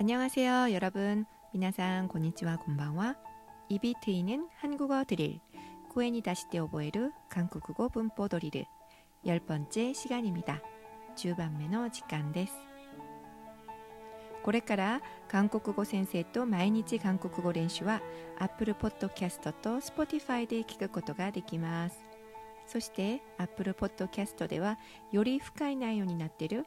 안녕하세요, 여러분. 미나상 고니치와 곤방와 입이 트이는 한국어 드릴 코에니 다시테 오보에르 한국어 분포 도리르 열 번째 시간입니다. 주반매너 직간 데스. これから韓国語先生と毎日韓国語練習は Apple Podcast と Spotify で聞くことができます。そして Apple Podcast ではより深い内容になっている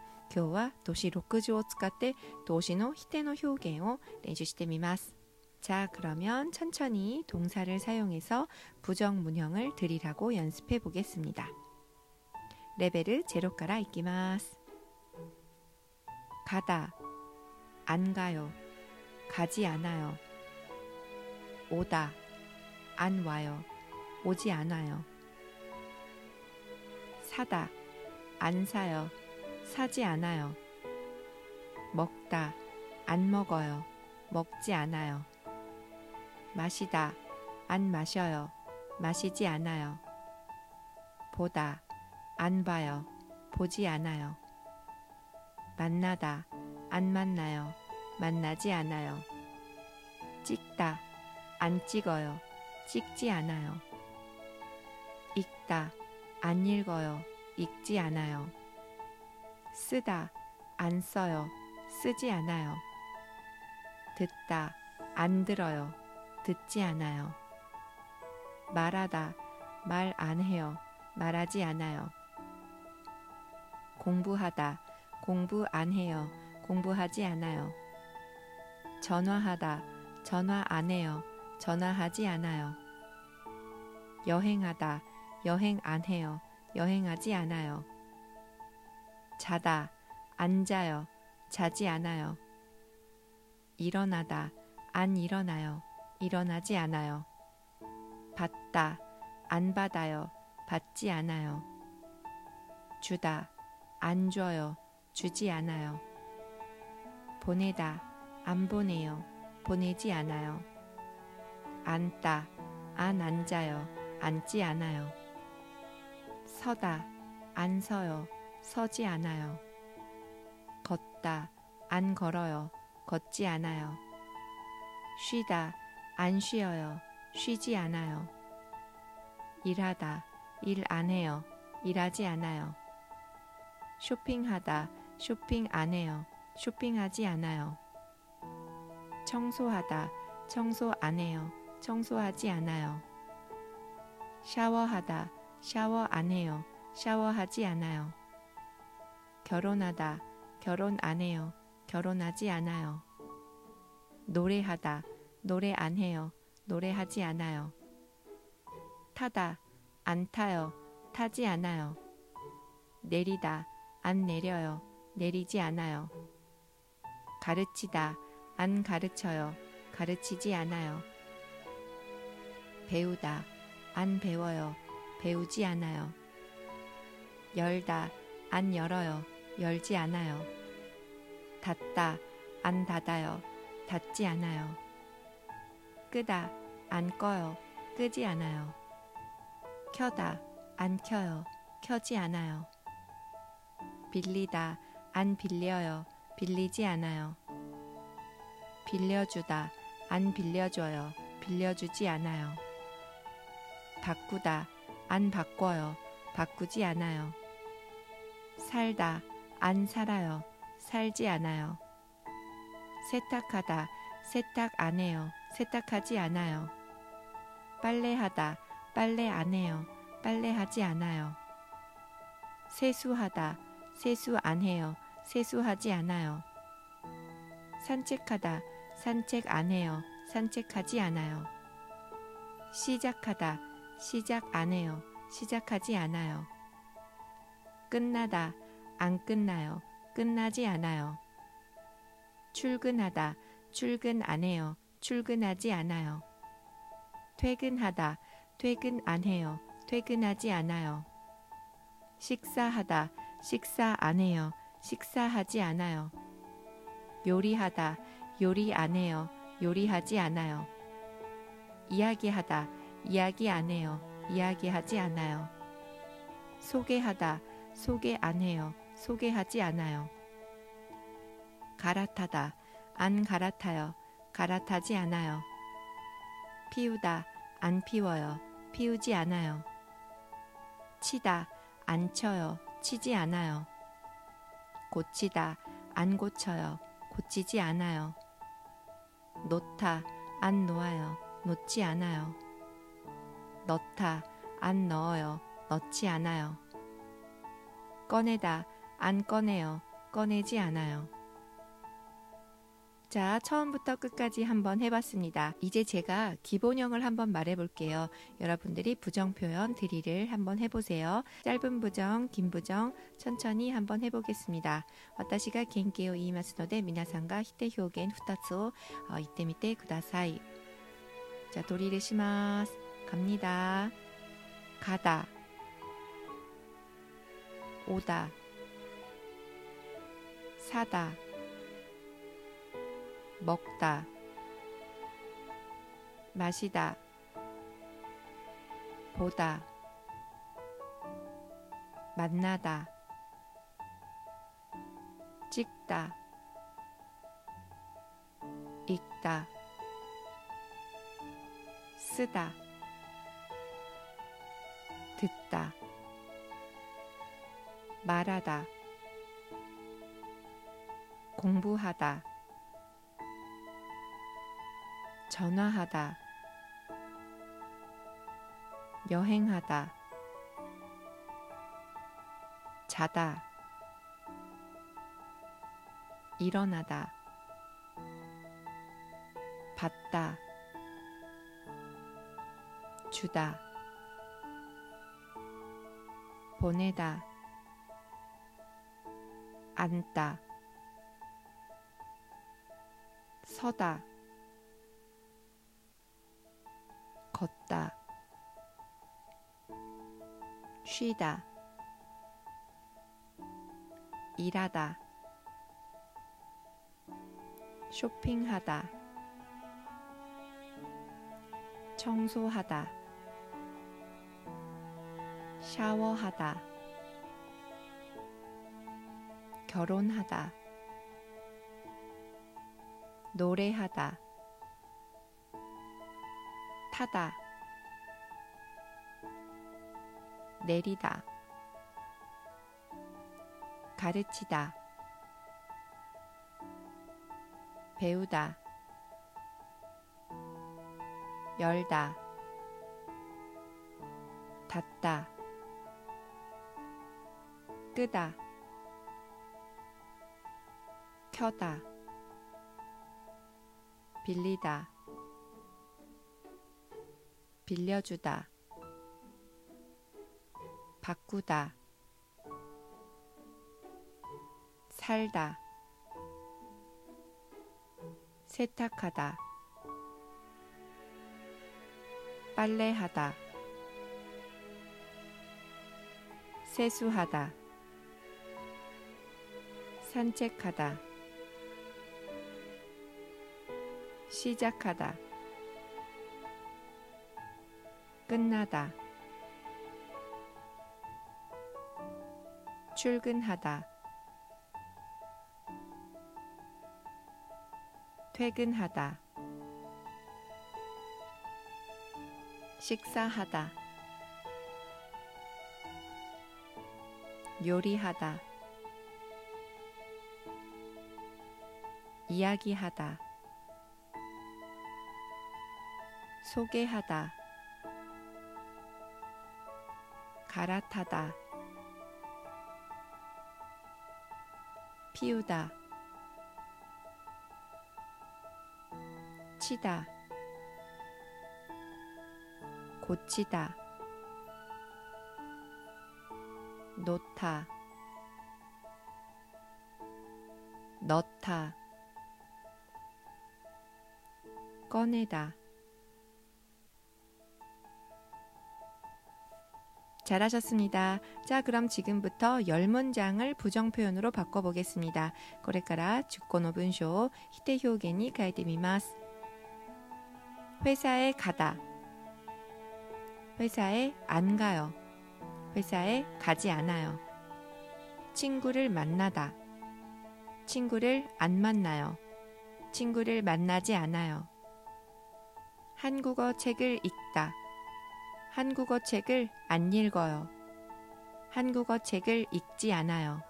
今日は動詞60を使って動詞の否定の表現を練習してみます. 자, 그러면 천천히 동사를 사용해서 부정 문형을 드리라고 연습해 보겠습니다. 레벨을 제로까라 이기마스. 가다, 안 가요, 가지 않아요. 오다, 안 와요, 오지 않아요. 사다, 안 사요, 사지 않아요. 먹다, 안 먹어요, 먹지 않아요. 마시다, 안 마셔요, 마시지 않아요. 보다, 안 봐요, 보지 않아요. 만나다, 안 만나요, 만나지 않아요. 찍다, 안 찍어요, 찍지 않아요. 읽다, 안 읽어요, 읽지 않아요. 쓰다, 안 써요, 쓰지 않아요. 듣다, 안 들어요, 듣지 않아요. 말하다, 말 안 해요, 말하지 않아요. 공부하다, 공부 안 해요, 공부하지 않아요. 전화하다, 전화 안 해요, 전화하지 않아요. 여행하다, 여행 안 해요, 여행하지 않아요. 자다, 앉아요, 자지 않아요. 일어나다, 안 일어나요, 일어나지 않아요. 받다, 안 받아요, 받지 않아요. 주다, 안 줘요, 주지 않아요. 보내다, 안 보내요, 보내지 않아요. 앉다, 안 앉아요, 앉지 않아요. 서다, 안 서요, 서지 않아요. 걷다, 안 걸어요, 걷지 않아요. 쉬다, 안 쉬어요, 쉬지 않아요. 일하다, 일 안 해요, 일하지 않아요. 쇼핑하다, 쇼핑 안 해요, 쇼핑하지 않아요. 청소하다, 청소 안 해요, 청소하지 않아요. 샤워하다, 샤워 안 해요, 샤워하지 않아요. 결혼하다, 결혼 안 해요, 결혼하지 않아요. 노래하다, 노래 안 해요, 노래하지 않아요. 타다, 안 타요, 타지 않아요. 내리다, 안 내려요, 내리지 않아요. 가르치다, 안 가르쳐요, 가르치지 않아요. 배우다, 안 배워요, 배우지 않아요. 열다, 안 열어요, 열지 않아요. 닫다, 안 닫아요, 닫지 않아요. 끄다, 안 꺼요, 끄지 않아요. 켜다, 안 켜요, 켜지 않아요. 빌리다, 안 빌려요, 빌리지 않아요. 빌려주다, 안 빌려줘요, 빌려주지 않아요. 바꾸다, 안 바꿔요, 바꾸지 않아요. 살다, 안 살아요, 살지 않아요. 세탁하다, 세탁 안 해요, 세탁하지 않아요. 빨래하다, 빨래 안 해요, 빨래하지 않아요. 세수하다, 세수 안 해요, 세수하지 않아요. 산책하다, 산책 안 해요, 산책하지 않아요. 시작하다, 시작 안 해요, 시작하지 않아요. 끝나다, 안 끝나요, 끝나지 않아요. 출근하다, 출근 안 해요, 출근하지 않아요. 퇴근하다, 퇴근 안 해요. 퇴근하지 않아요. 식사하다, 식사 안 해요. 식사하지 않아요. 요리하다, 요리 안 해요. 요리하지 않아요. 이야기하다, 이야기 안 해요. 이야기하지 않아요. 소개하다, 소개 안 해요. 소개하지 않아요. 갈아타다, 안 갈아타요. 갈아타지 않아요. 피우다, 안 피워요. 피우지 않아요. 치다, 안 쳐요. 치지 않아요. 고치다, 안 고쳐요. 고치지 않아요. 놓다, 안 놓아요. 놓지 않아요. 넣다, 안 넣어요. 넣지 않아요. 꺼내다, 안 꺼내요. 꺼내지 않아요. 자, 처음부터 끝까지 한번 해봤습니다. 이제 제가 기본형을 한번 말해볼게요. 여러분들이 부정 표현 드릴을 한번 해보세요. 짧은 부정, 긴 부정 천천히 한번 해보겠습니다. 私が 겐게요 이마스노데 미나상가 히테 효겐 후타츠오 어, 이때 밑에 구다사이. 자, 도리를 시마스. 갑니다. 가다. 오다. 사다. 먹다, 마시다, 보다, 만나다, 찍다, 읽다, 쓰다, 듣다, 말하다, 공부하다, 전화하다, 여행하다, 자다, 일어나다, 받다, 주다, 보내다, 앉다, 서다, 걷다, 쉬다, 일하다, 쇼핑하다, 청소하다, 샤워하다, 결혼하다, 노래하다, 타다. 내리다. 가르치다. 배우다. 열다. 닫다. 끄다. 켜다 빌리다. 빌려주다, 바꾸다, 살다, 세탁하다, 빨래하다, 세수하다, 산책하다, 시작하다. 끝나다. 출근하다. 퇴근하다. 식사하다. 요리하다. 이야기하다 소개하다. 갈아타다. 피우다. 치다. 고치다. 놓다. 넣다. 꺼내다. 잘하셨습니다. 자, 그럼 지금부터 열 문장을 부정 표현으로 바꿔보겠습니다. これから10個の文章を 히대 표현이 変えてみます. 회사에 가다. 회사에 안 가요. 회사에 가지 않아요. 친구를 만나다. 친구를 안 만나요. 친구를 만나지 않아요. 한국어 책을 읽다. 한국어 책을 안 읽어요. 한국어 책을 읽지 않아요.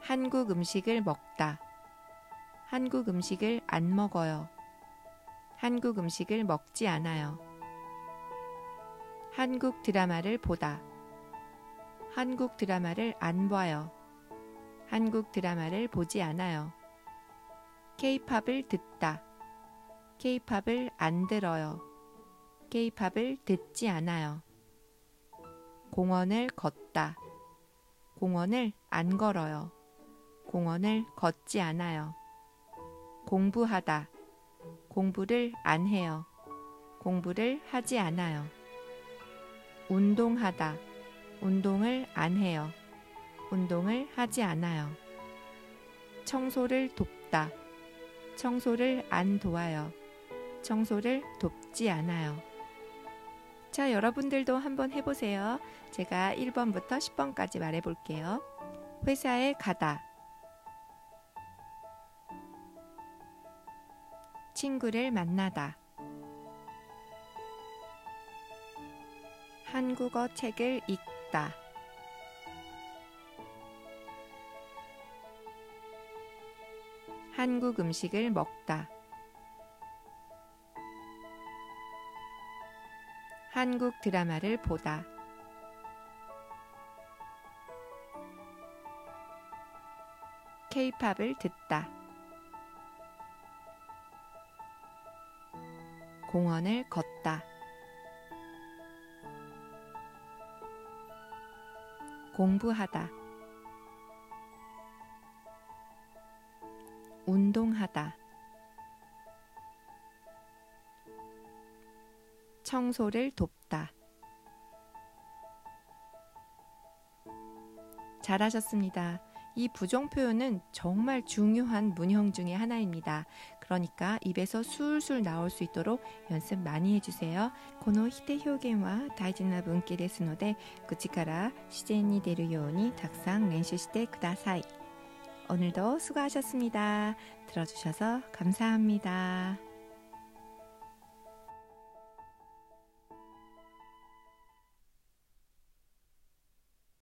한국 음식을 먹다. 한국 음식을 안 먹어요. 한국 음식을 먹지 않아요. 한국 드라마를 보다. 한국 드라마를 안 봐요. 한국 드라마를 보지 않아요. 케이팝을 듣다. 케이팝을 안 들어요. 케이팝을 듣지 않아요. 공원을 걷다. 공원을 안 걸어요. 공원을 걷지 않아요. 공부하다. 공부를 안 해요. 공부를 하지 않아요. 운동하다. 운동을 안 해요. 운동을 하지 않아요. 청소를 돕다. 청소를 안 도와요. 청소를 돕지 않아요. 자, 여러분들도 한번 해보세요. 제가 1번부터 10번까지 말해볼게요. 회사에 가다. 친구를 만나다. 한국어 책을 읽다. 한국 음식을 먹다. 한국 드라마를 보다. 케이팝을 듣다. 공원을 걷다. 공부하다. 운동하다. 청소를 돕다. 잘하셨습니다. 이 부정 표현은 정말 중요한 문형 중의 하나입니다. 그러니까 입에서 술술 나올 수 있도록 연습 많이 해주세요. このヒテ表現は大事な文系ですので口から自然に出るようにたくさん練習してください。 오늘도 수고하셨습니다. 들어주셔서 감사합니다.